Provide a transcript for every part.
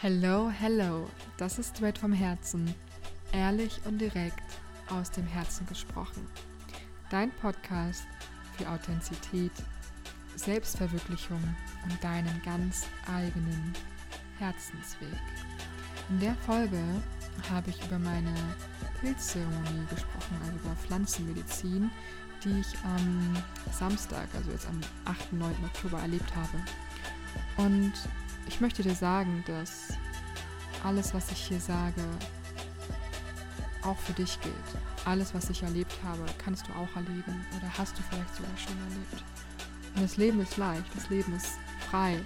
Hello, hello, das ist Red vom Herzen. Ehrlich und direkt aus dem Herzen gesprochen. Dein Podcast für Authentizität, Selbstverwirklichung und deinen ganz eigenen Herzensweg. In der Folge habe ich über meine Pilzzeremonie gesprochen, also über Pflanzenmedizin, die ich am Samstag, also jetzt am 8. 9. Oktober erlebt habe. Und ich möchte dir sagen, dass alles, was ich hier sage, auch für dich gilt. Alles, was ich erlebt habe, kannst du auch erleben oder hast du vielleicht sogar schon erlebt. Und das Leben ist leicht, das Leben ist frei.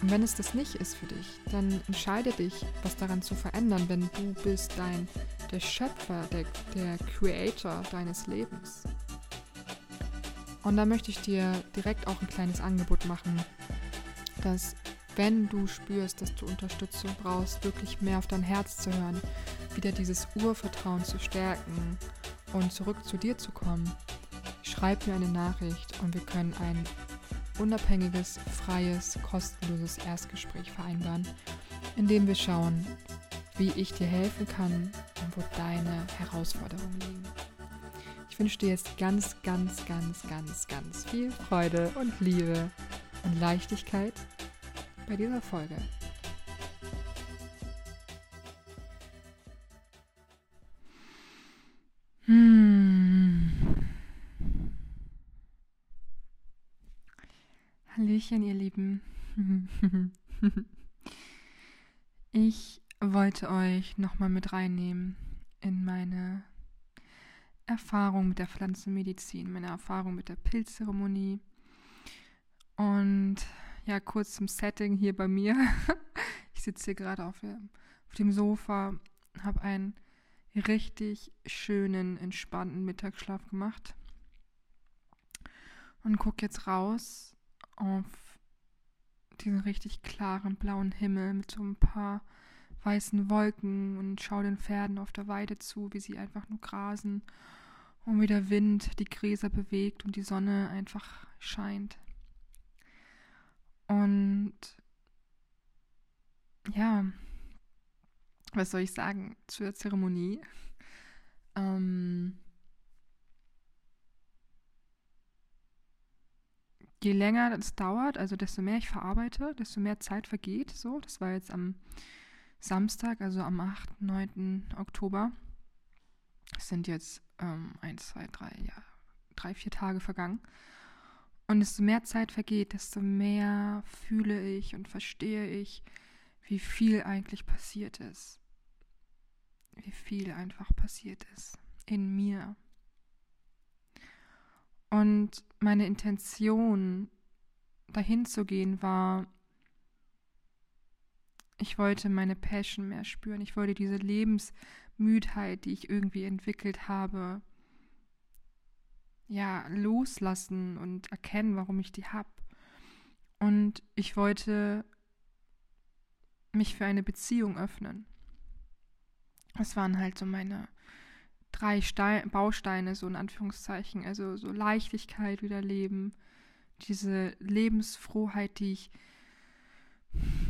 Und wenn es das nicht ist für dich, dann entscheide dich, was daran zu verändern, wenn du bist dein, der Schöpfer, der, der Creator deines Lebens. Und da möchte ich dir direkt auch ein kleines Angebot machen, dass wenn du spürst, dass du Unterstützung brauchst, wirklich mehr auf dein Herz zu hören, wieder dieses Urvertrauen zu stärken und zurück zu dir zu kommen, schreib mir eine Nachricht und wir können ein unabhängiges, freies, kostenloses Erstgespräch vereinbaren, in dem wir schauen, wie ich dir helfen kann und wo deine Herausforderungen liegen. Ich wünsche dir jetzt ganz, ganz, ganz, ganz, ganz viel Freude und Liebe und Leichtigkeit bei dieser Folge. Hm. Hallöchen, ihr Lieben. Ich wollte euch nochmal mit reinnehmen in meine Erfahrung mit der Pflanzenmedizin, meine Erfahrung mit der Pilzzeremonie und ja, kurz zum Setting hier bei mir. Ich sitze hier gerade auf, auf dem Sofa, habe einen richtig schönen, entspannten Mittagsschlaf gemacht und gucke jetzt raus auf diesen richtig klaren blauen Himmel mit so ein paar weißen Wolken und schaue den Pferden auf der Weide zu, wie sie einfach nur grasen und wie der Wind die Gräser bewegt und die Sonne einfach scheint. Und ja, was soll ich sagen zur Zeremonie? Ähm, je länger das dauert, also desto mehr ich verarbeite, desto mehr Zeit vergeht. So, das war jetzt am Samstag, also am 8., 9. Oktober. Es sind jetzt ähm, 1, 2, 3, ja, drei, vier Tage vergangen. Und desto mehr Zeit vergeht, desto mehr fühle ich und verstehe ich, wie viel eigentlich passiert ist. Wie viel einfach passiert ist in mir. Und meine Intention, dahin zu gehen, war, ich wollte meine Passion mehr spüren. Ich wollte diese Lebensmüdheit, die ich irgendwie entwickelt habe, ja, loslassen und erkennen, warum ich die habe. Und ich wollte mich für eine Beziehung öffnen. Das waren halt so meine drei Stein Bausteine, so in Anführungszeichen. Also so Leichtigkeit wieder leben, diese Lebensfrohheit, die ich,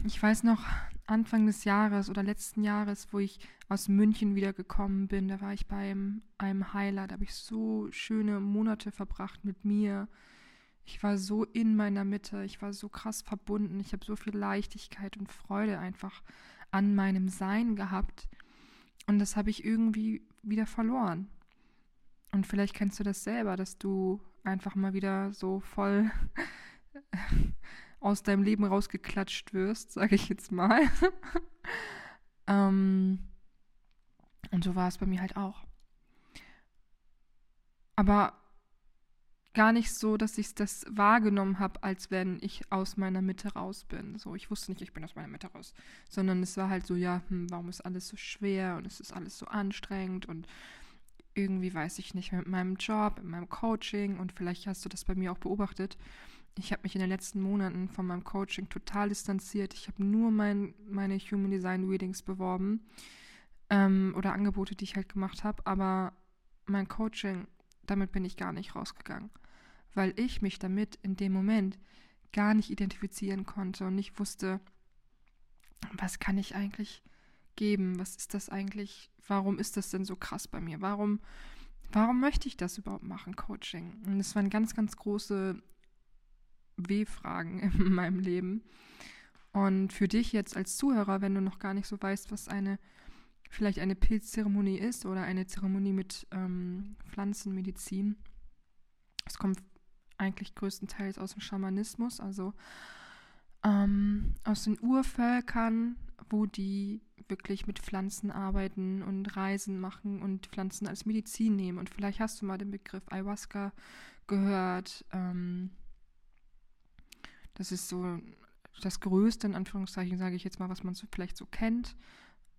ich weiß noch, Anfang des Jahres oder letzten Jahres, wo ich aus München wieder gekommen bin, da war ich bei einem Heiler, da habe ich so schöne Monate verbracht mit mir. Ich war so in meiner Mitte, ich war so krass verbunden, ich habe so viel Leichtigkeit und Freude einfach an meinem Sein gehabt. Und das habe ich irgendwie wieder verloren. Und vielleicht kennst du das selber, dass du einfach mal wieder so voll aus deinem Leben rausgeklatscht wirst, sage ich jetzt mal. ähm, und so war es bei mir halt auch. Aber gar nicht so, dass ich das wahrgenommen habe, als wenn ich aus meiner Mitte raus bin. So, ich wusste nicht, ich bin aus meiner Mitte raus, sondern es war halt so, ja, hm, warum ist alles so schwer und es ist alles so anstrengend und irgendwie weiß ich nicht mit meinem Job, mit meinem Coaching und vielleicht hast du das bei mir auch beobachtet ich habe mich in den letzten Monaten von meinem Coaching total distanziert. Ich habe nur mein, meine Human Design Readings beworben ähm, oder Angebote, die ich halt gemacht habe. Aber mein Coaching, damit bin ich gar nicht rausgegangen, weil ich mich damit in dem Moment gar nicht identifizieren konnte und nicht wusste, was kann ich eigentlich geben? Was ist das eigentlich? Warum ist das denn so krass bei mir? Warum, warum möchte ich das überhaupt machen, Coaching? Und das waren ganz, ganz große W-Fragen in meinem Leben. Und für dich jetzt als Zuhörer, wenn du noch gar nicht so weißt, was eine vielleicht eine Pilzzeremonie ist oder eine Zeremonie mit ähm, Pflanzenmedizin, es kommt eigentlich größtenteils aus dem Schamanismus, also ähm, aus den Urvölkern, wo die wirklich mit Pflanzen arbeiten und Reisen machen und Pflanzen als Medizin nehmen. Und vielleicht hast du mal den Begriff Ayahuasca gehört. Ähm, das ist so das Größte, in Anführungszeichen, sage ich jetzt mal, was man so vielleicht so kennt.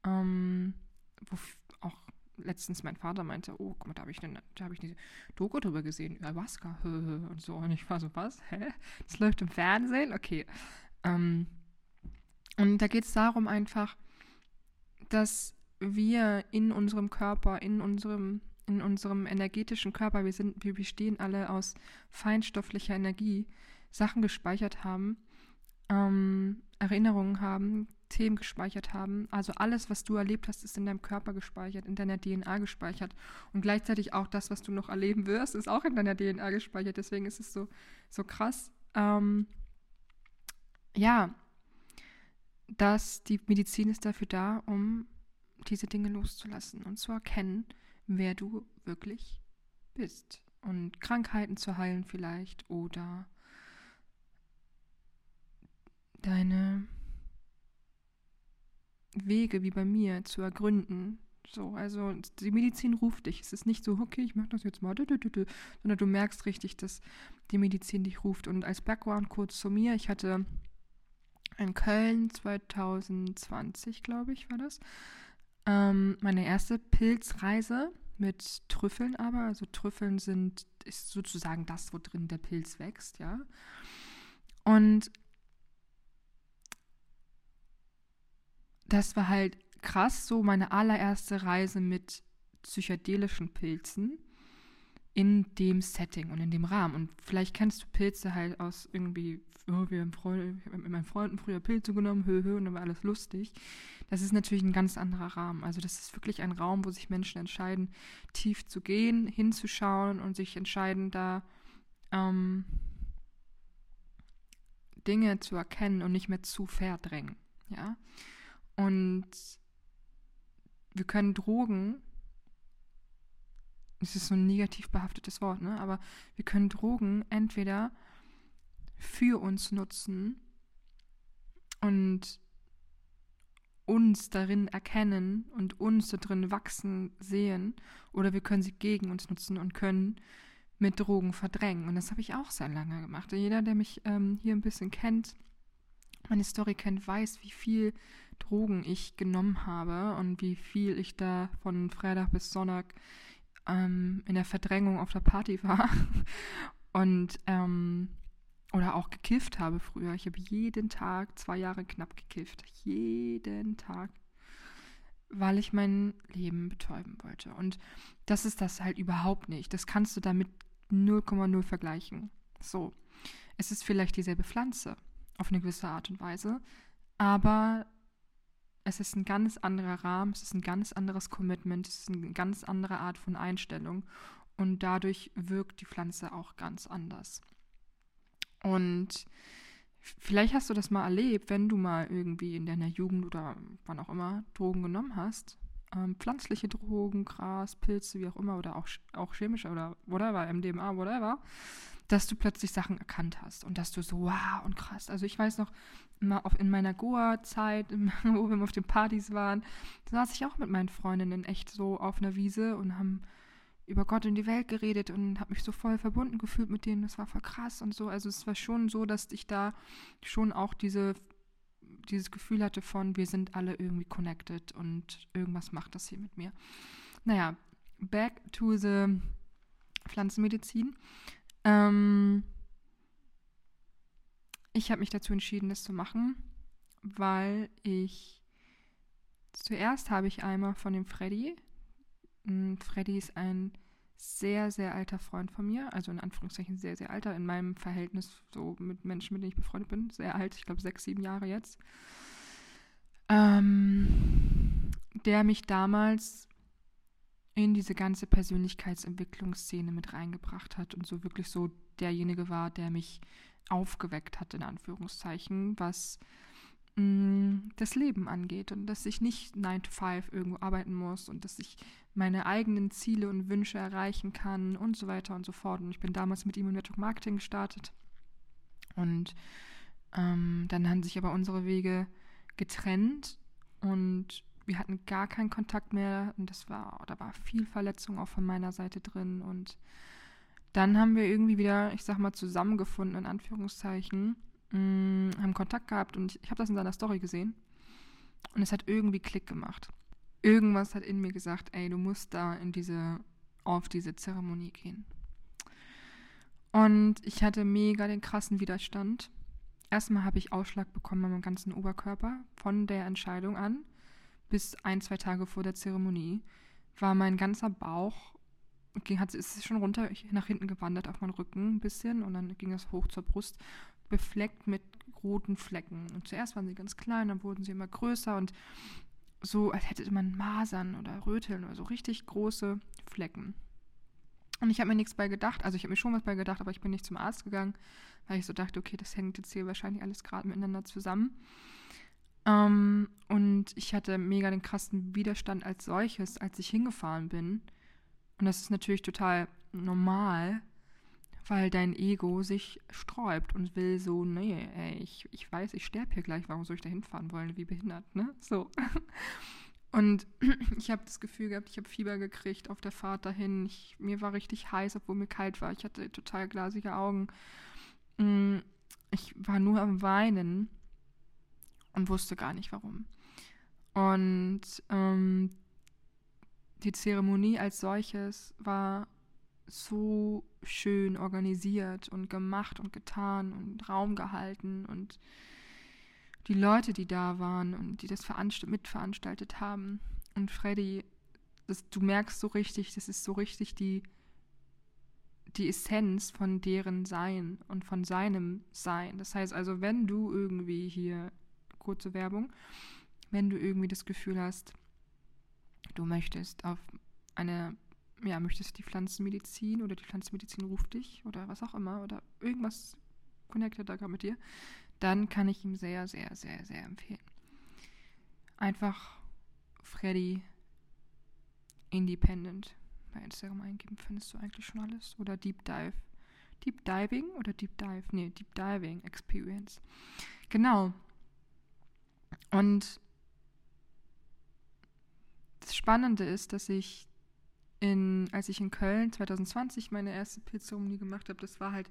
Ähm, wo auch letztens mein Vater meinte, oh, guck mal, da habe ich, eine, hab ich eine Doku drüber gesehen, Ayahuasca und so. Und ich war so, was? Hä? Das läuft im Fernsehen? Okay. Ähm, und da geht es darum einfach, dass wir in unserem Körper, in unserem, in unserem energetischen Körper, wir sind, wir bestehen alle aus feinstofflicher Energie, Sachen gespeichert haben, ähm, Erinnerungen haben, Themen gespeichert haben. Also alles, was du erlebt hast, ist in deinem Körper gespeichert, in deiner DNA gespeichert. Und gleichzeitig auch das, was du noch erleben wirst, ist auch in deiner DNA gespeichert. Deswegen ist es so, so krass. Ähm, ja, dass die Medizin ist dafür da, um diese Dinge loszulassen und zu erkennen, wer du wirklich bist. Und Krankheiten zu heilen vielleicht oder deine Wege wie bei mir zu ergründen. So, also die Medizin ruft dich. Es ist nicht so, okay, ich mache das jetzt mal, sondern du merkst richtig, dass die Medizin dich ruft. Und als Background kurz zu mir, ich hatte in Köln 2020, glaube ich, war das, ähm, meine erste Pilzreise mit Trüffeln aber. Also Trüffeln sind, ist sozusagen das, wo drin der Pilz wächst, ja. Und das war halt krass, so meine allererste Reise mit psychedelischen Pilzen in dem Setting und in dem Rahmen. Und vielleicht kennst du Pilze halt aus irgendwie, oh, wir haben Freunde, ich habe mit meinen Freunden früher Pilze genommen, hö, hö, und dann war alles lustig. Das ist natürlich ein ganz anderer Rahmen. Also das ist wirklich ein Raum, wo sich Menschen entscheiden, tief zu gehen, hinzuschauen und sich entscheiden, da ähm, Dinge zu erkennen und nicht mehr zu verdrängen. Ja. Und wir können Drogen, es ist so ein negativ behaftetes Wort, ne? aber wir können Drogen entweder für uns nutzen und uns darin erkennen und uns darin wachsen sehen oder wir können sie gegen uns nutzen und können mit Drogen verdrängen. Und das habe ich auch sehr lange gemacht. Jeder, der mich ähm, hier ein bisschen kennt, meine Story kennt, weiß, wie viel Drogen ich genommen habe und wie viel ich da von Freitag bis Sonntag ähm, in der Verdrängung auf der Party war. und ähm, oder auch gekifft habe früher. Ich habe jeden Tag zwei Jahre knapp gekifft. Jeden Tag. Weil ich mein Leben betäuben wollte. Und das ist das halt überhaupt nicht. Das kannst du damit 0,0 vergleichen. So. Es ist vielleicht dieselbe Pflanze auf eine gewisse Art und Weise, aber es ist ein ganz anderer Rahmen, es ist ein ganz anderes Commitment, es ist eine ganz andere Art von Einstellung und dadurch wirkt die Pflanze auch ganz anders. Und vielleicht hast du das mal erlebt, wenn du mal irgendwie in deiner Jugend oder wann auch immer Drogen genommen hast. Ähm, pflanzliche Drogen, Gras, Pilze, wie auch immer, oder auch, auch chemische oder whatever, MDMA, whatever dass du plötzlich Sachen erkannt hast und dass du so, wow und krass. Also ich weiß noch, immer auf, in meiner Goa-Zeit, wo wir auf den Partys waren, da saß ich auch mit meinen Freundinnen echt so auf einer Wiese und haben über Gott und die Welt geredet und habe mich so voll verbunden gefühlt mit denen. Das war voll krass und so. Also es war schon so, dass ich da schon auch diese, dieses Gefühl hatte von, wir sind alle irgendwie connected und irgendwas macht das hier mit mir. Naja, back to the Pflanzenmedizin. Ähm, ich habe mich dazu entschieden, das zu machen, weil ich zuerst habe ich einmal von dem Freddy. Hm, Freddy ist ein sehr, sehr alter Freund von mir, also in Anführungszeichen sehr, sehr alter, in meinem Verhältnis so mit Menschen, mit denen ich befreundet bin, sehr alt, ich glaube sechs, sieben Jahre jetzt. Äh, der mich damals in diese ganze Persönlichkeitsentwicklungsszene mit reingebracht hat und so wirklich so derjenige war, der mich aufgeweckt hat, in Anführungszeichen, was mh, mm, das Leben angeht und dass ich nicht 9 to 5 irgendwo arbeiten muss und dass ich meine eigenen Ziele und Wünsche erreichen kann und so weiter und so fort. Und ich bin damals mit ihm im Network Marketing gestartet und ähm, dann haben sich aber unsere Wege getrennt und wir hatten gar keinen Kontakt mehr und das war, da war viel Verletzung auch von meiner Seite drin und dann haben wir irgendwie wieder, ich sag mal, zusammengefunden, in Anführungszeichen, mh, mm, haben Kontakt gehabt und ich, ich habe das in seiner Story gesehen und es hat irgendwie Klick gemacht. Irgendwas hat in mir gesagt, ey, du musst da in diese, auf diese Zeremonie gehen. Und ich hatte mega den krassen Widerstand. Erstmal habe ich Ausschlag bekommen an meinem ganzen Oberkörper von der Entscheidung an bis ein, zwei Tage vor der Zeremonie war mein ganzer Bauch, ging, hat, ist schon runter nach hinten gewandert auf meinen Rücken ein bisschen und dann ging es hoch zur Brust, befleckt mit roten Flecken. Und zuerst waren sie ganz klein, dann wurden sie immer größer und so, als hätte man Masern oder Röteln oder so richtig große Flecken. Und ich habe mir nichts bei gedacht, also ich habe mir schon was bei gedacht, aber ich bin nicht zum Arzt gegangen, weil ich so dachte, okay, das hängt jetzt hier wahrscheinlich alles gerade miteinander zusammen. Ähm, und ich hatte mega den krassen Widerstand als solches, als ich hingefahren bin. Und das ist natürlich total normal, weil dein Ego sich sträubt und will so, nee, ey, ich, ich weiß, ich sterbe hier gleich, warum soll ich da hinfahren wollen, wie behindert, ne? So. Und ich habe das Gefühl gehabt, ich habe Fieber gekriegt auf der Fahrt dahin. Ich, mir war richtig heiß, obwohl mir kalt war. Ich hatte total glasige Augen. Mm, ich war nur am Weinen und wusste gar nicht warum. Und ähm, die Zeremonie als solches war so schön organisiert und gemacht und getan und Raum gehalten und die Leute, die da waren und die das mitveranstaltet haben. Und Freddy, das, du merkst so richtig, das ist so richtig die, die Essenz von deren Sein und von seinem Sein. Das heißt also, wenn du irgendwie hier kurze Werbung. Wenn du irgendwie das Gefühl hast, du möchtest auf eine, ja, möchtest die Pflanzenmedizin oder die Pflanzenmedizin ruft dich oder was auch immer oder irgendwas connected da gerade mit dir, dann kann ich ihm sehr, sehr, sehr, sehr empfehlen. Einfach Freddy Independent bei Instagram eingeben, findest du eigentlich schon alles. Oder Deep Dive. Deep Diving oder Deep Dive? Nee, Deep Diving Experience. Genau. Und das Spannende ist, dass ich in, als ich in Köln 2020 meine erste Pilzzeremonie gemacht habe, das war halt,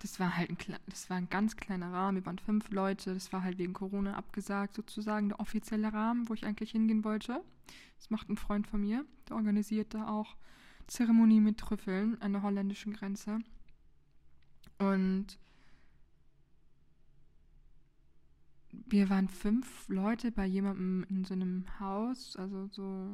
das war halt ein, das war ein ganz kleiner Rahmen. Wir waren fünf Leute. Das war halt wegen Corona abgesagt, sozusagen der offizielle Rahmen, wo ich eigentlich hingehen wollte. Das macht ein Freund von mir, der organisiert da auch Zeremonie mit Trüffeln an der holländischen Grenze. Und wir waren fünf Leute bei jemandem in so einem Haus, also so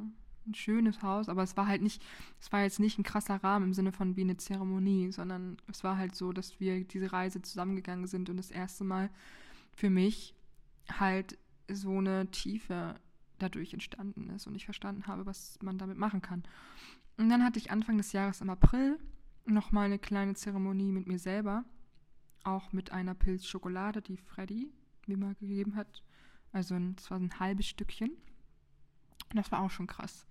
ein schönes Haus, aber es war halt nicht, es war jetzt nicht ein krasser Rahmen im Sinne von wie eine Zeremonie, sondern es war halt so, dass wir diese Reise zusammengegangen sind und das erste Mal für mich halt so eine Tiefe dadurch entstanden ist und ich verstanden habe, was man damit machen kann. Und dann hatte ich Anfang des Jahres im April nochmal eine kleine Zeremonie mit mir selber, auch mit einer Pilzschokolade, die Freddy mir mal gegeben hat. Also es war ein halbes Stückchen. Und das war auch schon krass.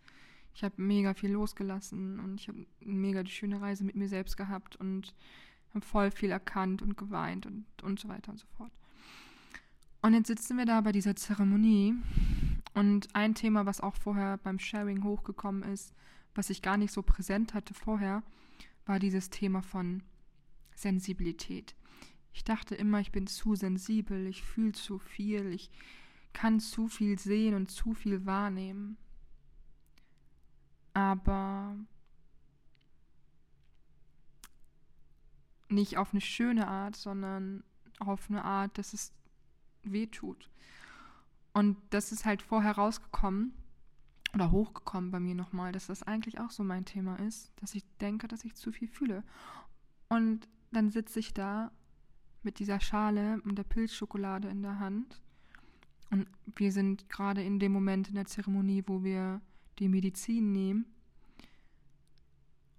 Ich habe mega viel losgelassen und ich habe mega die schöne Reise mit mir selbst gehabt und habe voll viel erkannt und geweint und, und so weiter und so fort. Und jetzt sitzen wir da bei dieser Zeremonie und ein Thema, was auch vorher beim Sharing hochgekommen ist, was ich gar nicht so präsent hatte vorher, war dieses Thema von Sensibilität. Ich dachte immer, ich bin zu sensibel, ich fühle zu viel, ich kann zu viel sehen und zu viel wahrnehmen. Aber nicht auf eine schöne Art, sondern auf eine Art, dass es weh tut. Und das ist halt vorher rausgekommen oder hochgekommen bei mir nochmal, dass das eigentlich auch so mein Thema ist, dass ich denke, dass ich zu viel fühle. Und dann sitze ich da mit dieser Schale und der Pilzschokolade in der Hand Und wir sind gerade in dem Moment in der Zeremonie, wo wir die Medizin nehmen.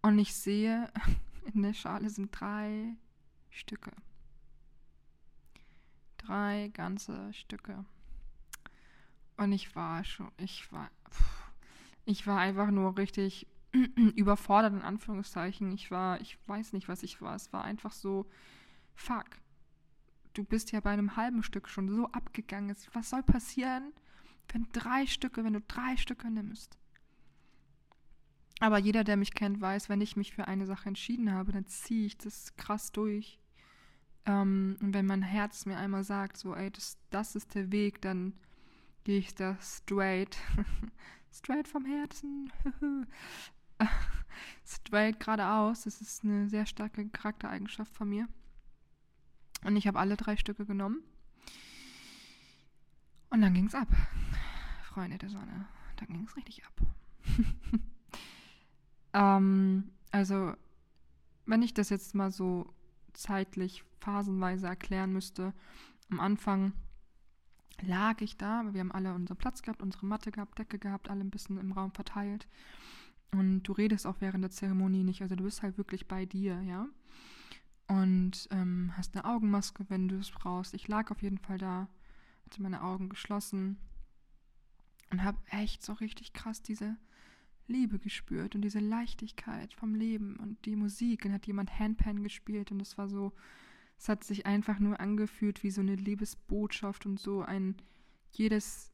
Und ich sehe, in der Schale sind drei Stücke. Drei ganze Stücke. Und ich war schon, ich war, ich war einfach nur richtig überfordert, in Anführungszeichen. Ich war, ich weiß nicht, was ich war. Es war einfach so, fuck. Du bist ja bei einem halben Stück schon so abgegangen. Was soll passieren, wenn drei Stücke, wenn du drei Stücke nimmst? Aber jeder, der mich kennt, weiß, wenn ich mich für eine Sache entschieden habe, dann ziehe ich das krass durch. Ähm, und wenn mein Herz mir einmal sagt, so, ey, das, das ist der Weg, dann gehe ich da straight, straight vom Herzen, straight geradeaus. Das ist eine sehr starke Charaktereigenschaft von mir. Und ich habe alle drei Stücke genommen. Und dann ging es ab. Freunde der Sonne. Dann ging es richtig ab. Ähm, also, wenn ich das jetzt mal so zeitlich phasenweise erklären müsste, am Anfang lag ich da, wir haben alle unseren Platz gehabt, unsere Matte gehabt, Decke gehabt, alle ein bisschen im Raum verteilt. Und du redest auch während der Zeremonie nicht, also du bist halt wirklich bei dir, ja. Und ähm, hast eine Augenmaske, wenn du es brauchst. Ich lag auf jeden Fall da, hatte meine Augen geschlossen und habe echt so richtig krass diese Liebe gespürt und diese Leichtigkeit vom Leben und die Musik. Dann hat jemand Handpan gespielt und es war so, es hat sich einfach nur angefühlt wie so eine Liebesbotschaft und so ein jedes,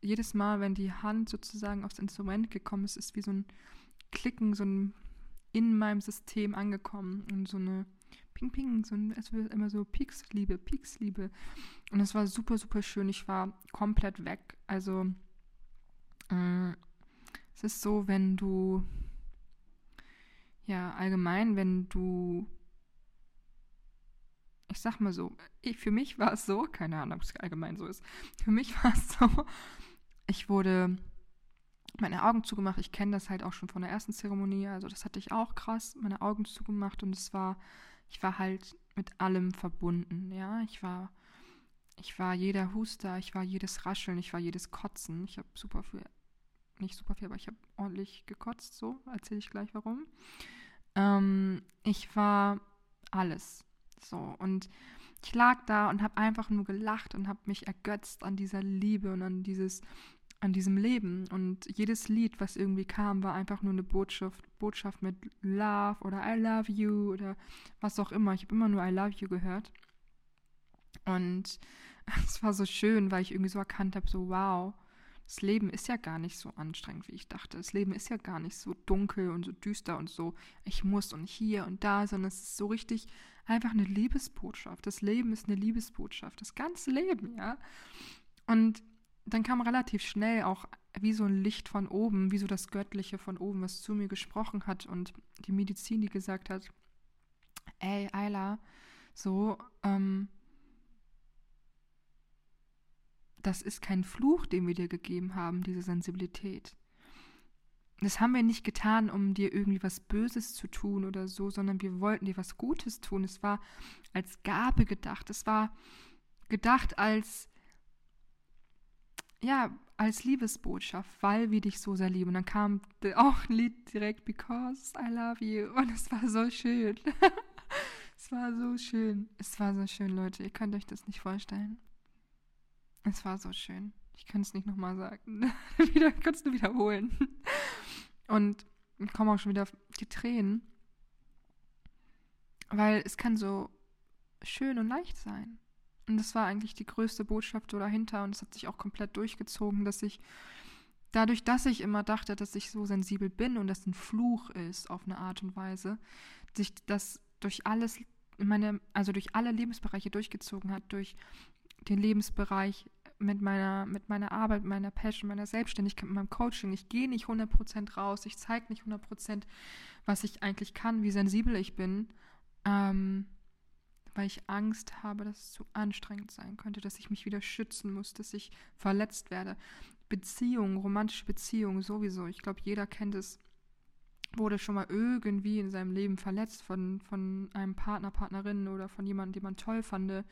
jedes Mal, wenn die Hand sozusagen aufs Instrument gekommen ist, ist wie so ein Klicken, so ein in meinem System angekommen und so eine Ping Ping, so es wird immer so Pieksliebe, Pieksliebe. Und es war super, super schön. Ich war komplett weg. Also äh, es ist so, wenn du, ja, allgemein, wenn du, ich sag mal so, ich, für mich war es so, keine Ahnung, ob es allgemein so ist, für mich war es so, ich wurde meine Augen zugemacht. Ich kenne das halt auch schon von der ersten Zeremonie. Also das hatte ich auch krass, meine Augen zugemacht und es war, ich war halt mit allem verbunden. Ja, ich war, ich war jeder Huster, ich war jedes Rascheln, ich war jedes Kotzen. Ich habe super viel nicht super viel, aber ich habe ordentlich gekotzt, so erzähle ich gleich warum. Ähm, ich war alles. So, und ich lag da und habe einfach nur gelacht und habe mich ergötzt an dieser Liebe und an dieses, an diesem Leben. Und jedes Lied, was irgendwie kam, war einfach nur eine Botschaft, Botschaft mit Love oder I love you oder was auch immer. Ich habe immer nur I love you gehört. Und es war so schön, weil ich irgendwie so erkannt habe, so wow, das Leben ist ja gar nicht so anstrengend, wie ich dachte. Das Leben ist ja gar nicht so dunkel und so düster und so, ich muss und hier und da, sondern es ist so richtig einfach eine Liebesbotschaft. Das Leben ist eine Liebesbotschaft. Das ganze Leben, ja. Und dann kam relativ schnell auch wie so ein Licht von oben, wie so das Göttliche von oben, was zu mir gesprochen hat und die Medizin, die gesagt hat, ey, Ayla, so, ähm, das ist kein Fluch, den wir dir gegeben haben, diese Sensibilität. Das haben wir nicht getan, um dir irgendwie was Böses zu tun oder so, sondern wir wollten dir was Gutes tun. Es war als Gabe gedacht. Es war gedacht als, ja, als Liebesbotschaft, weil wir dich so sehr lieben. Und dann kam auch ein Lied direkt, Because I Love You. Und es war so schön. es war so schön. Es war so schön, Leute. Ihr könnt euch das nicht vorstellen. Es war so schön. Ich kann es nicht nochmal sagen. wieder, kannst du wiederholen. Und kommen auch schon wieder die Tränen. Weil es kann so schön und leicht sein. Und das war eigentlich die größte Botschaft so dahinter. Und es hat sich auch komplett durchgezogen, dass ich dadurch, dass ich immer dachte, dass ich so sensibel bin und das ein Fluch ist auf eine Art und Weise, sich das durch alles, meine, also durch alle Lebensbereiche durchgezogen hat, durch den Lebensbereich mit meiner, mit meiner Arbeit, meiner Passion, meiner Selbstständigkeit, mit meinem Coaching. Ich gehe nicht 100% raus, ich zeige nicht 100%, was ich eigentlich kann, wie sensibel ich bin, ähm, weil ich Angst habe, dass es zu anstrengend sein könnte, dass ich mich wieder schützen muss, dass ich verletzt werde. Beziehungen, romantische Beziehungen sowieso. Ich glaube, jeder kennt es wurde schon mal irgendwie in seinem Leben verletzt von, von einem Partner, Partnerin oder von jemandem, den man toll fand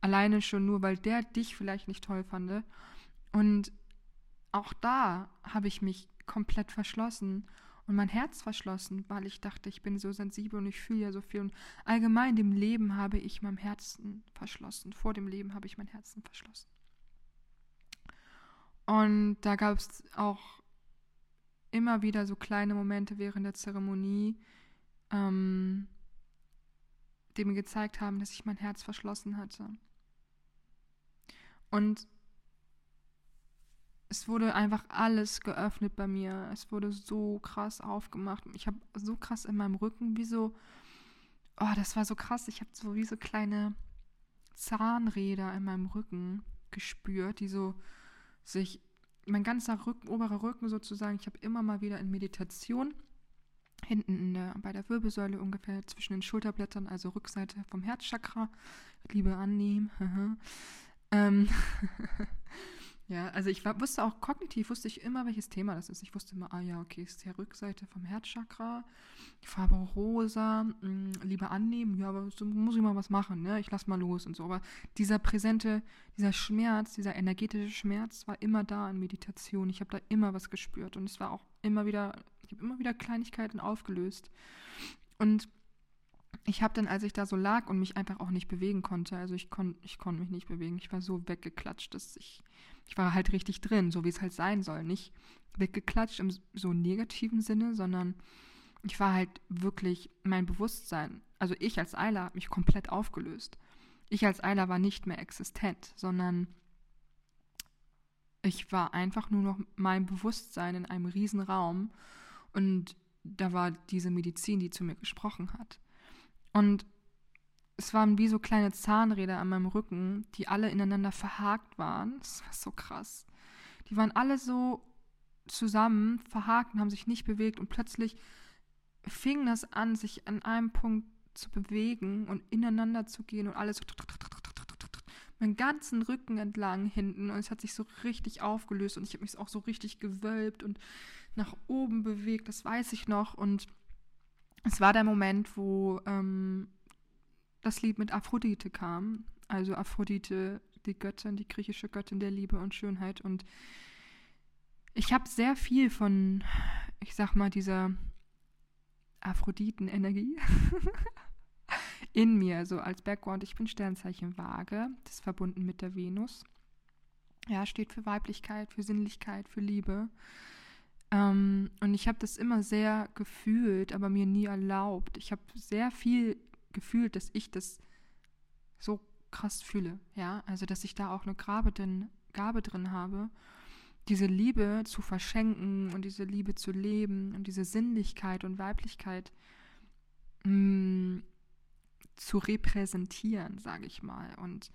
Alleine schon nur, weil der dich vielleicht nicht toll fand. Und auch da habe ich mich komplett verschlossen und mein Herz verschlossen, weil ich dachte, ich bin so sensibel und ich fühle ja so viel. Und allgemein dem Leben habe ich mein Herzen verschlossen. Vor dem Leben habe ich mein Herzen verschlossen. Und da gab es auch immer wieder so kleine Momente während der Zeremonie, ähm, die mir gezeigt haben, dass ich mein Herz verschlossen hatte. Und es wurde einfach alles geöffnet bei mir. Es wurde so krass aufgemacht. Ich habe so krass in meinem Rücken, wie so, oh, das war so krass. Ich habe so wie so kleine Zahnräder in meinem Rücken gespürt, die so sich, mein ganzer Rücken, oberer Rücken sozusagen, ich habe immer mal wieder in Meditation hinten der, bei der Wirbelsäule ungefähr zwischen den Schulterblättern, also Rückseite vom Herzchakra, Liebe annehmen. ähm, Ja, also ich war, wusste auch kognitiv, wusste ich immer, welches Thema das ist. Ich wusste immer, ah ja, okay, ist die Rückseite vom Herzchakra, Farbe rosa, mh, hm, lieber annehmen, ja, aber so muss ich mal was machen, ne? Ich lass mal los und so. Aber dieser präsente, dieser Schmerz, dieser energetische Schmerz war immer da in Meditation. Ich habe da immer was gespürt und es war auch immer wieder, ich habe immer wieder Kleinigkeiten aufgelöst. Und ich habe dann, als ich da so lag und mich einfach auch nicht bewegen konnte, also ich konnte ich konnt mich nicht bewegen, ich war so weggeklatscht, dass ich ich war halt richtig drin, so wie es halt sein soll. Nicht weggeklatscht im so negativen Sinne, sondern ich war halt wirklich mein Bewusstsein. Also ich als Eiler habe mich komplett aufgelöst. Ich als Eiler war nicht mehr existent, sondern ich war einfach nur noch mein Bewusstsein in einem riesen Raum und da war diese Medizin, die zu mir gesprochen hat. Und es waren wie so kleine Zahnräder an meinem Rücken, die alle ineinander verhakt waren. Das war so krass. Die waren alle so zusammen, verhakt und haben sich nicht bewegt und plötzlich fing das an, sich an einem Punkt zu bewegen und ineinander zu gehen und alles so meinen ganzen Rücken entlang hinten und es hat sich so richtig aufgelöst und ich habe mich auch so richtig gewölbt und nach oben bewegt, das weiß ich noch und es war der Moment, wo ähm, das Lied mit Aphrodite kam. Also Aphrodite, die Göttin, die griechische Göttin der Liebe und Schönheit. Und ich habe sehr viel von, ich sag mal, dieser Aphroditen-Energie in mir, so als Background. Ich bin Sternzeichen Waage, das ist verbunden mit der Venus. Ja, steht für Weiblichkeit, für Sinnlichkeit, für Liebe. Ähm, und ich habe das immer sehr gefühlt, aber mir nie erlaubt. Ich habe sehr viel gefühlt, dass ich das so krass fühle, ja, also dass ich da auch eine Gabe drin, Gabe drin habe, diese Liebe zu verschenken und diese Liebe zu leben und diese Sinnlichkeit und Weiblichkeit mh, mm, zu repräsentieren, sage ich mal. Und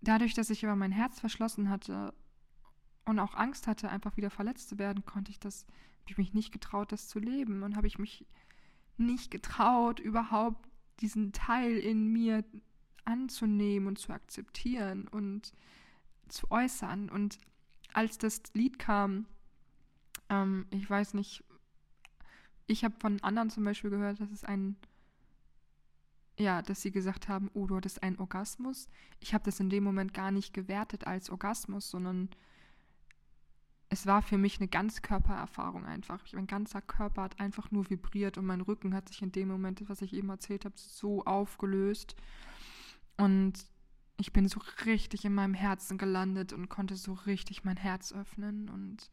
dadurch, dass ich aber mein Herz verschlossen hatte und auch Angst hatte, einfach wieder verletzt zu werden, konnte ich das, habe ich mich nicht getraut, das zu leben und habe ich mich nicht getraut, überhaupt diesen Teil in mir anzunehmen und zu akzeptieren und zu äußern. Und als das Lied kam, ähm, ich weiß nicht, ich habe von anderen zum Beispiel gehört, dass es ein, ja, dass sie gesagt haben, oh, du hattest einen Orgasmus. Ich habe das in dem Moment gar nicht gewertet als Orgasmus, sondern es war für mich eine Ganzkörpererfahrung einfach. Mein ganzer Körper hat einfach nur vibriert und mein Rücken hat sich in dem Moment, was ich eben erzählt habe, so aufgelöst. Und ich bin so richtig in meinem Herzen gelandet und konnte so richtig mein Herz öffnen. Und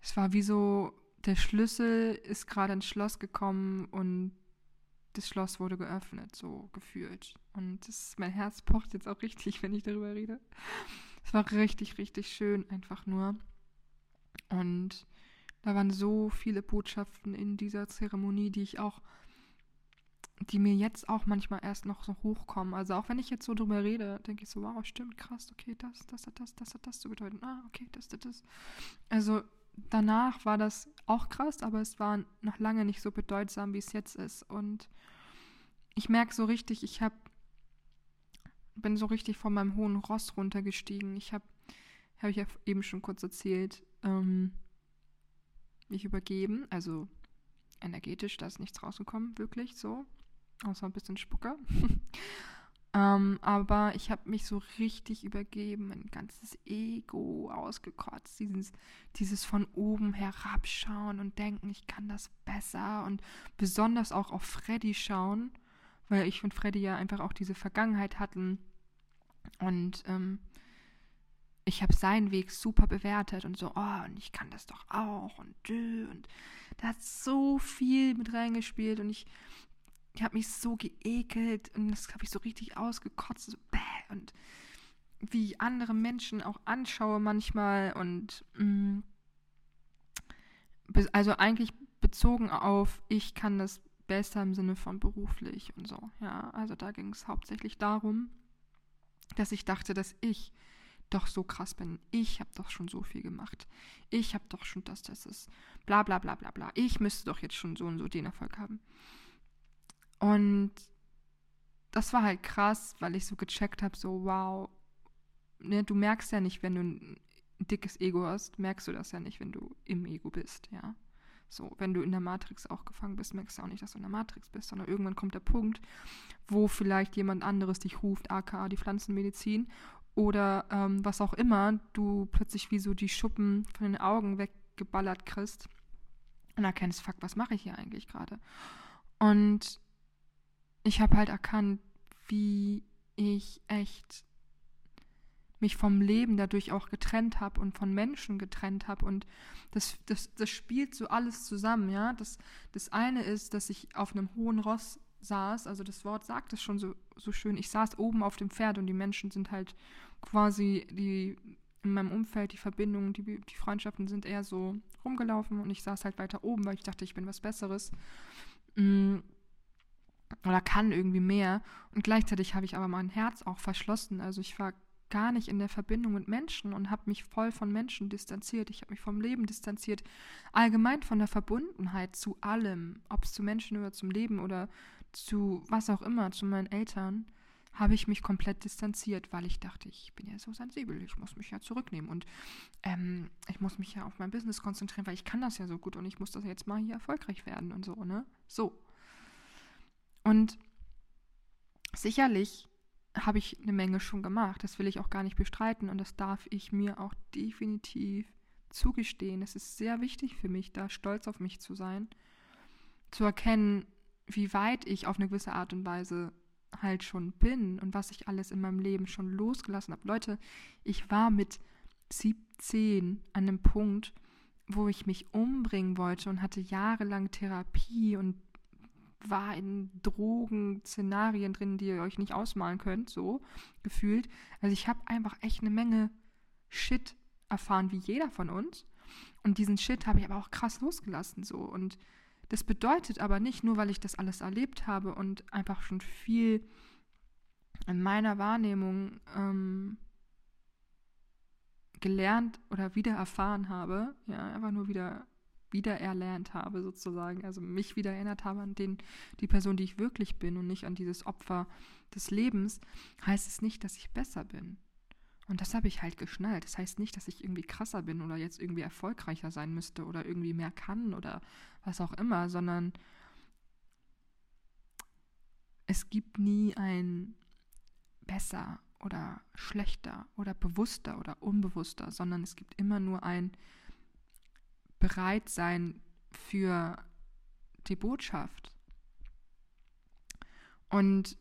es war wie so, der Schlüssel ist gerade ins Schloss gekommen und das Schloss wurde geöffnet, so gefühlt. Und das, mein Herz pocht jetzt auch richtig, wenn ich darüber rede. Es war richtig, richtig schön, einfach nur. Und da waren so viele Botschaften in dieser Zeremonie, die ich auch, die mir jetzt auch manchmal erst noch so hochkommen. Also auch wenn ich jetzt so drüber rede, denke ich so, wow, stimmt, krass, okay, das, das hat das, das hat das zu bedeuten. Ah, okay, das, das, das. Also danach war das auch krass, aber es war noch lange nicht so bedeutsam, wie es jetzt ist. Und ich merke so richtig, ich habe bin so richtig von meinem hohen Ross runtergestiegen. Ich habe, habe ich ja eben schon kurz erzählt, ähm, mich übergeben. Also energetisch, da ist nichts rausgekommen, wirklich so. Außer ein bisschen Spucke. Ähm, aber ich habe mich so richtig übergeben, mein ganzes Ego ausgekotzt, dieses, dieses von oben herabschauen und denken, ich kann das besser und besonders auch auf Freddy schauen, weil ich und Freddy ja einfach auch diese Vergangenheit hatten und ähm, ich habe seinen Weg super bewertet und so, oh, und ich kann das doch auch und dö, und da hat so viel mit reingespielt und ich ich habe mich so geekelt und das habe ich so richtig ausgekotzt, so bäh, und wie ich andere Menschen auch anschaue manchmal und mh, mm, also eigentlich bezogen auf, ich kann das besser im Sinne von beruflich und so, ja, also da ging es hauptsächlich darum, dass ich dachte, dass ich doch so krass bin. Ich habe doch schon so viel gemacht. Ich habe doch schon das, das ist. Bla bla bla bla bla. Ich müsste doch jetzt schon so und so den Erfolg haben. Und das war halt krass, weil ich so gecheckt habe, so wow, ne, du merkst ja nicht, wenn du ein dickes Ego hast, merkst du das ja nicht, wenn du im Ego bist, ja. So, wenn du in der Matrix auch gefangen bist, merkst du auch nicht, dass du in der Matrix bist, sondern irgendwann kommt der Punkt, wo vielleicht jemand anderes dich ruft, aka die Pflanzenmedizin oder ähm, was auch immer, du plötzlich wie so die Schuppen von den Augen weggeballert kriegst und erkennst, fuck, was mache ich hier eigentlich gerade? Und ich habe halt erkannt, wie ich echt mich vom Leben dadurch auch getrennt habe und von Menschen getrennt habe. Und das, das, das spielt so alles zusammen, ja. Das, das eine ist, dass ich auf einem hohen Ross saß, also das Wort sagt es schon so, so schön, ich saß oben auf dem Pferd und die Menschen sind halt quasi die in meinem Umfeld, die Verbindungen, die, die Freundschaften sind eher so rumgelaufen und ich saß halt weiter oben, weil ich dachte, ich bin was Besseres. Mm oder kann irgendwie mehr. Und gleichzeitig habe ich aber mein Herz auch verschlossen. Also ich war gar nicht in der Verbindung mit Menschen und habe mich voll von Menschen distanziert. Ich habe mich vom Leben distanziert. Allgemein von der Verbundenheit zu allem, ob es zu Menschen oder zum Leben oder zu was auch immer, zu meinen Eltern, habe ich mich komplett distanziert, weil ich dachte, ich bin ja so sensibel, ich muss mich ja zurücknehmen und ähm, ich muss mich ja auf mein Business konzentrieren, weil ich kann das ja so gut und ich muss das jetzt mal hier erfolgreich werden und so, ne? So. Und sicherlich habe ich eine Menge schon gemacht. Das will ich auch gar nicht bestreiten und das darf ich mir auch definitiv zugestehen. Es ist sehr wichtig für mich, da stolz auf mich zu sein, zu erkennen, wie weit ich auf eine gewisse Art und Weise halt schon bin und was ich alles in meinem Leben schon losgelassen habe. Leute, ich war mit 17 an einem Punkt, wo ich mich umbringen wollte und hatte jahrelang Therapie und war in Drogen-Szenarien drin, die ihr euch nicht ausmalen könnt, so gefühlt. Also ich habe einfach echt eine Menge Shit erfahren, wie jeder von uns. Und diesen Shit habe ich aber auch krass losgelassen, so. Und das bedeutet aber nicht nur, weil ich das alles erlebt habe und einfach schon viel in meiner Wahrnehmung ähm, gelernt oder wieder erfahren habe, ja, einfach nur wieder wieder erlernt habe, sozusagen, also mich wieder erinnert habe an den, die Person, die ich wirklich bin und nicht an dieses Opfer des Lebens, heißt es nicht, dass ich besser bin. Und das habe ich halt geschnallt. Das heißt nicht, dass ich irgendwie krasser bin oder jetzt irgendwie erfolgreicher sein müsste oder irgendwie mehr kann oder was auch immer, sondern es gibt nie ein besser oder schlechter oder bewusster oder unbewusster, sondern es gibt immer nur ein bereit sein für die Botschaft. Und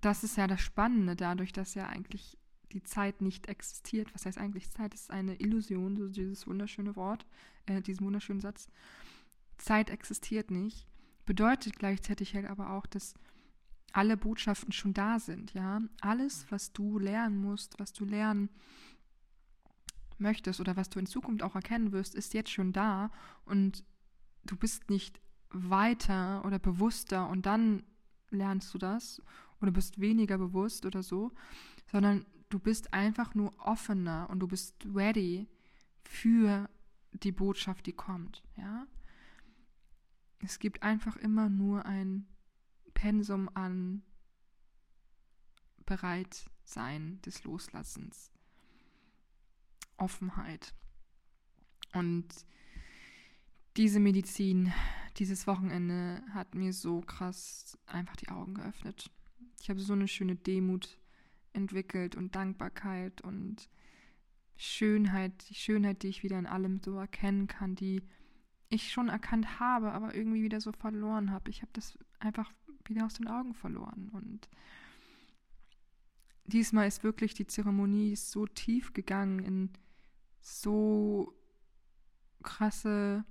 das ist ja das Spannende, dadurch, dass ja eigentlich die Zeit nicht existiert. Was heißt eigentlich Zeit? ist eine Illusion, so dieses wunderschöne Wort, äh, diesen wunderschönen Satz. Zeit existiert nicht, bedeutet gleichzeitig halt aber auch, dass alle Botschaften schon da sind, ja. Alles, was du lernen musst, was du lernen möchtest oder was du in Zukunft auch erkennen wirst, ist jetzt schon da und du bist nicht weiter oder bewusster und dann lernst du das oder bist weniger bewusst oder so, sondern du bist einfach nur offener und du bist ready für die Botschaft, die kommt, ja? Es gibt einfach immer nur ein Pensum an Bereitsein des Loslassens. Offenheit. Und diese Medizin, dieses Wochenende hat mir so krass einfach die Augen geöffnet. Ich habe so eine schöne Demut entwickelt und Dankbarkeit und Schönheit, die Schönheit, die ich wieder in allem so erkennen kann, die ich schon erkannt habe, aber irgendwie wieder so verloren habe. Ich habe das einfach wieder aus den Augen verloren. Und diesmal ist wirklich die Zeremonie so tief gegangen in so krasse,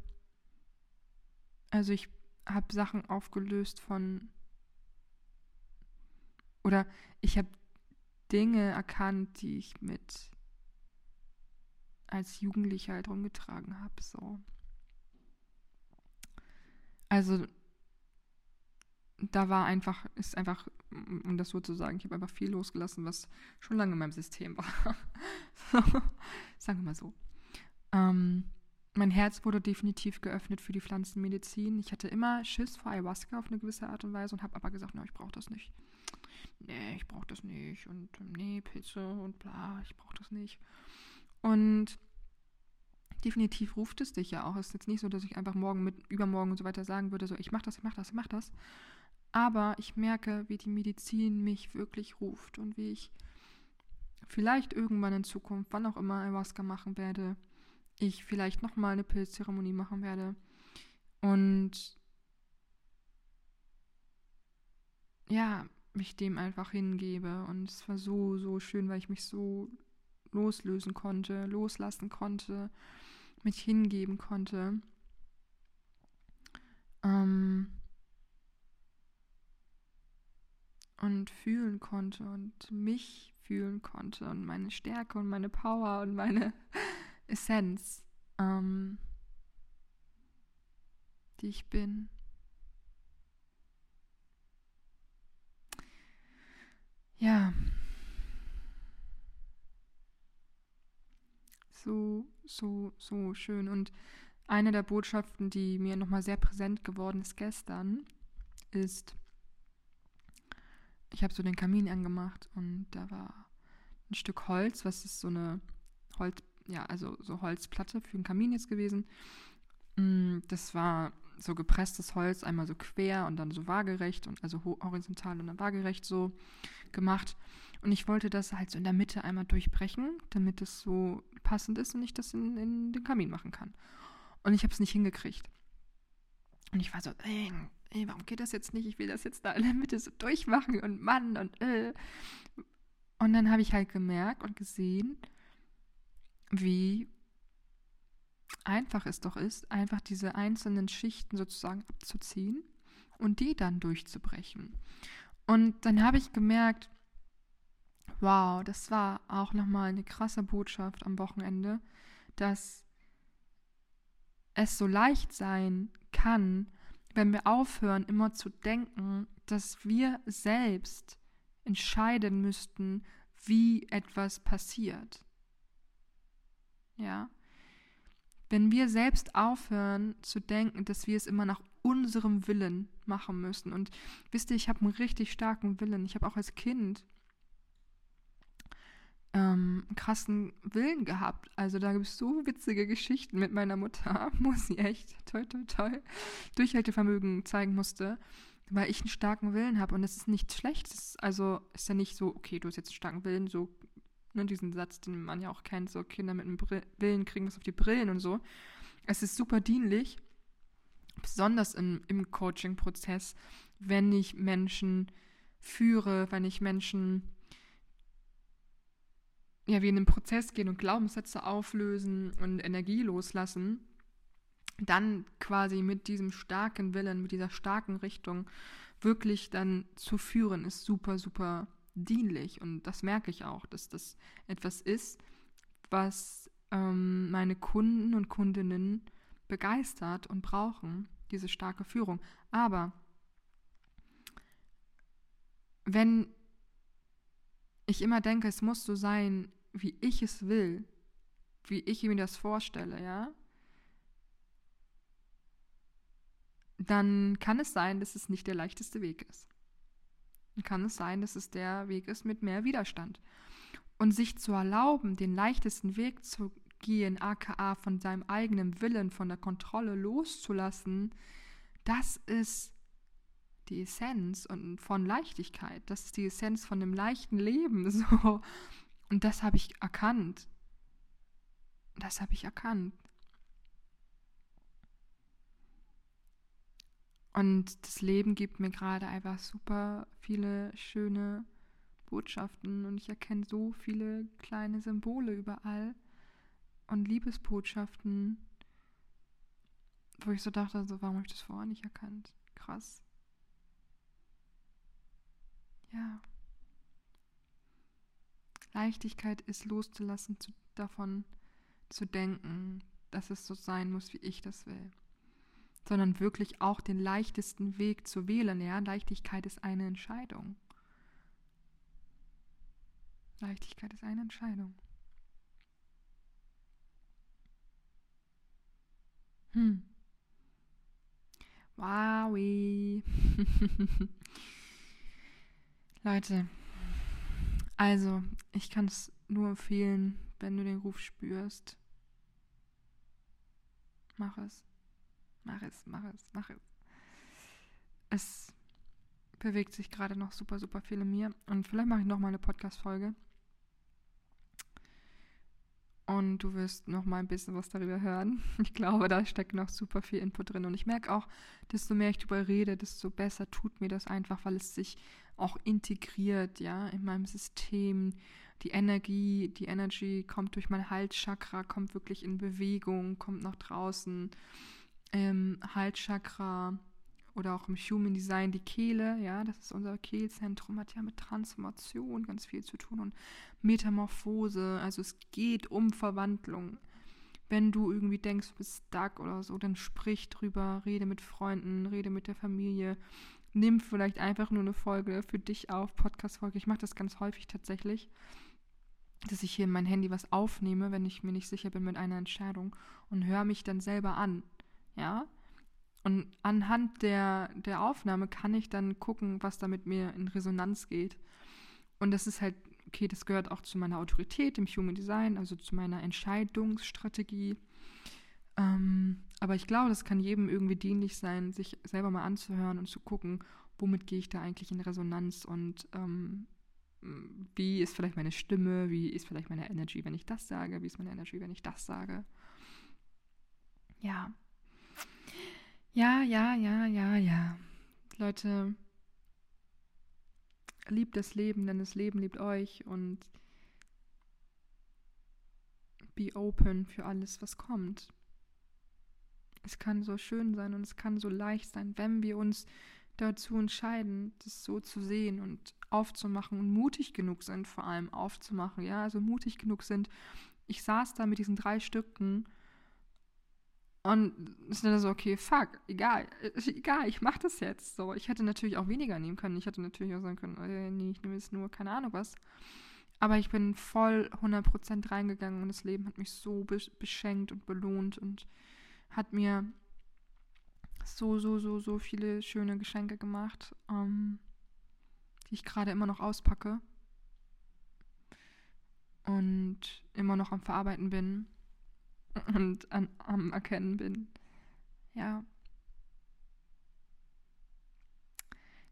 also ich habe Sachen aufgelöst von, oder ich habe Dinge erkannt, die ich mit als Jugendlicher halt rumgetragen habe, so. Also da war einfach, ist einfach, um das so zu sagen, ich habe einfach viel losgelassen, was schon lange in meinem System war. sagen wir mal so. Ähm, mein Herz wurde definitiv geöffnet für die Pflanzenmedizin. Ich hatte immer Schiss vor Ayahuasca auf eine gewisse Art und Weise und habe aber gesagt, no, ich brauche das nicht. Nee, ich brauche das nicht. Und nee, Pilze und bla, ich brauche das nicht. Und definitiv ruft es dich ja auch. Es ist jetzt nicht so, dass ich einfach morgen mit übermorgen und so weiter sagen würde, so ich mach das, ich mach das, ich mach das. Aber ich merke, wie die Medizin mich wirklich ruft und wie ich vielleicht irgendwann in Zukunft, wann auch immer Ayahuasca machen werde, ich vielleicht nochmal eine Pilzzeremonie machen werde. Und ja, mich dem einfach hingebe. Und es war so, so schön, weil ich mich so loslösen konnte, loslassen konnte mich hingeben konnte. Ähm, und fühlen konnte und mich fühlen konnte und meine Stärke und meine Power und meine Essenz, ähm, die ich bin. Ja. so, so, so schön. Und eine der Botschaften, die mir nochmal sehr präsent geworden ist gestern, ist, ich habe so den Kamin angemacht und da war ein Stück Holz, was ist so eine Holz, ja, also so Holzplatte für den Kamin jetzt gewesen. Mm, das war so gepresstes Holz, einmal so quer und dann so waagerecht und also horizontal und dann waagerecht so gemacht. Und ich wollte das halt so in der Mitte einmal durchbrechen, damit es so passend ist und ich das in, in den Kamin machen kann. Und ich habe es nicht hingekriegt. Und ich war so, ey, ey, warum geht das jetzt nicht? Ich will das jetzt da in der Mitte so durchmachen und Mann und äh. Und dann habe ich halt gemerkt und gesehen, wie einfach es doch ist, einfach diese einzelnen Schichten sozusagen abzuziehen und die dann durchzubrechen. Und dann habe ich gemerkt, wow, das war auch nochmal eine krasse Botschaft am Wochenende, dass es so leicht sein kann, wenn wir aufhören, immer zu denken, dass wir selbst entscheiden müssten, wie etwas passiert. Ja. Wenn wir selbst aufhören zu denken, dass wir es immer nach unserem Willen machen müssen. Und wisst ihr, ich habe einen richtig starken Willen. Ich habe auch als Kind ähm, einen krassen Willen gehabt. Also da gibt es so witzige Geschichten mit meiner Mutter, wo sie echt toll, toll, toll Durchhaltevermögen zeigen musste, weil ich einen starken Willen habe. Und das ist nichts Schlechtes. Also ist ja nicht so, okay, du hast jetzt einen starken Willen, so ne, diesen Satz, den man ja auch kennt, so Kinder mit einem Willen kriegen was auf die Brillen und so. Es ist super dienlich, besonders im, im Coaching-Prozess, wenn ich Menschen führe, wenn ich Menschen ja, wie in den Prozess gehen und Glaubenssätze auflösen und Energie loslassen, dann quasi mit diesem starken Willen, mit dieser starken Richtung wirklich dann zu führen, ist super, super dienlich. Und das merke ich auch, dass das etwas ist, was ähm, meine Kunden und Kundinnen begeistert und brauchen, diese starke Führung. Aber wenn ich immer denke, es muss so sein, wie ich es will, wie ich mir das vorstelle, ja, dann kann es sein, dass es nicht der leichteste Weg ist. Kann es sein, dass es der Weg ist mit mehr Widerstand. Und sich zu erlauben, den leichtesten Weg zu gehen, aka von seinem eigenen Willen, von der Kontrolle loszulassen, das ist die Essenz und von Leichtigkeit. Das ist die Essenz von dem leichten Leben. So. Und das habe ich erkannt. Das habe ich erkannt. Und das Leben gibt mir gerade einfach super viele schöne Botschaften und ich erkenne so viele kleine Symbole überall und Liebesbotschaften, wo ich so dachte, so, warum habe ich das vorher nicht erkannt? Krass. Ja. Leichtigkeit ist loszulassen zu, davon zu denken, dass es so sein muss, wie ich das will. Sondern wirklich auch den leichtesten Weg zu wählen. Ja, Leichtigkeit ist eine Entscheidung. Leichtigkeit ist eine Entscheidung. Hm. Wowie. Leute, also, ich kann es nur empfehlen, wenn du den Ruf spürst. Mach es. Mach es, mach es, mach es. Es bewegt sich gerade noch super, super viel in mir. Und vielleicht mache ich noch mal eine Podcast-Folge und du wirst noch mal ein bisschen was darüber hören. Ich glaube, da steckt noch super viel Input drin und ich merke auch, desto mehr ich darüber rede, desto besser tut mir das einfach, weil es sich auch integriert, ja, in meinem System. Die Energie, die Energy kommt durch mein Halschakra, kommt wirklich in Bewegung, kommt nach draußen. Ähm, Halschakra oder auch im Human Design die Kehle, ja, das ist unser Kehlzentrum, hat ja mit Transformation ganz viel zu tun und Metamorphose, also es geht um Verwandlung. Wenn du irgendwie denkst, du bist stuck oder so, dann sprich drüber, rede mit Freunden, rede mit der Familie, nimm vielleicht einfach nur eine Folge für dich auf, Podcast-Folge. Ich mache das ganz häufig tatsächlich, dass ich hier in mein Handy was aufnehme, wenn ich mir nicht sicher bin mit einer Entscheidung und höre mich dann selber an. Ja, und anhand der, der Aufnahme kann ich dann gucken, was da mit mir in Resonanz geht. Und das ist halt, okay, das gehört auch zu meiner Autorität im Human Design, also zu meiner Entscheidungsstrategie. Ähm, aber ich glaube, das kann jedem irgendwie dienlich sein, sich selber mal anzuhören und zu gucken, womit gehe ich da eigentlich in Resonanz und ähm, wie ist vielleicht meine Stimme, wie ist vielleicht meine Energy, wenn ich das sage, wie ist meine Energy, wenn ich das sage. Ja, ja, ja, ja, ja, ja. Leute, liebt das Leben, denn das Leben liebt euch und be open für alles, was kommt. Es kann so schön sein und es kann so leicht sein, wenn wir uns dazu entscheiden, das so zu sehen und aufzumachen und mutig genug sind, vor allem aufzumachen. Ja, also mutig genug sind. Ich saß da mit diesen drei Stücken und ist dann so, okay, fuck, egal, egal, ich mach das jetzt. So, ich hätte natürlich auch weniger nehmen können. Ich hätte natürlich auch sagen können, äh, nee, ich nehme jetzt nur keine Ahnung was. Aber ich bin voll 100% reingegangen und das Leben hat mich so beschenkt und belohnt und hat mir so, so, so, so viele schöne Geschenke gemacht, ähm, die ich gerade immer noch auspacke und immer noch am Verarbeiten bin und an, am Erkennen bin. Ja.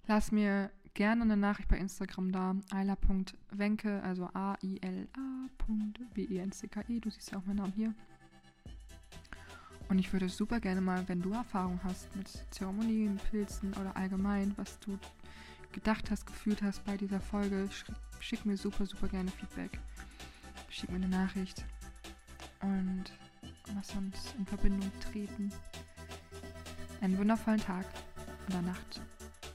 Lass mir gerne eine Nachricht bei Instagram da. Ayla.wenke, also A-I-L-A.W-E-N-C-K-E. Du siehst ja auch meinen Namen hier. Und ich würde super gerne mal, wenn du Erfahrung hast mit Zeremonien, Pilzen oder allgemein, was du gedacht hast, gefühlt hast bei dieser Folge, schick mir super, super gerne Feedback. Schick mir eine Nachricht. Und lass uns in Verbindung treten. Einen wundervollen Tag oder Nacht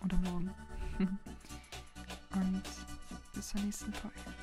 oder Morgen. Und bis zur nächsten Folge.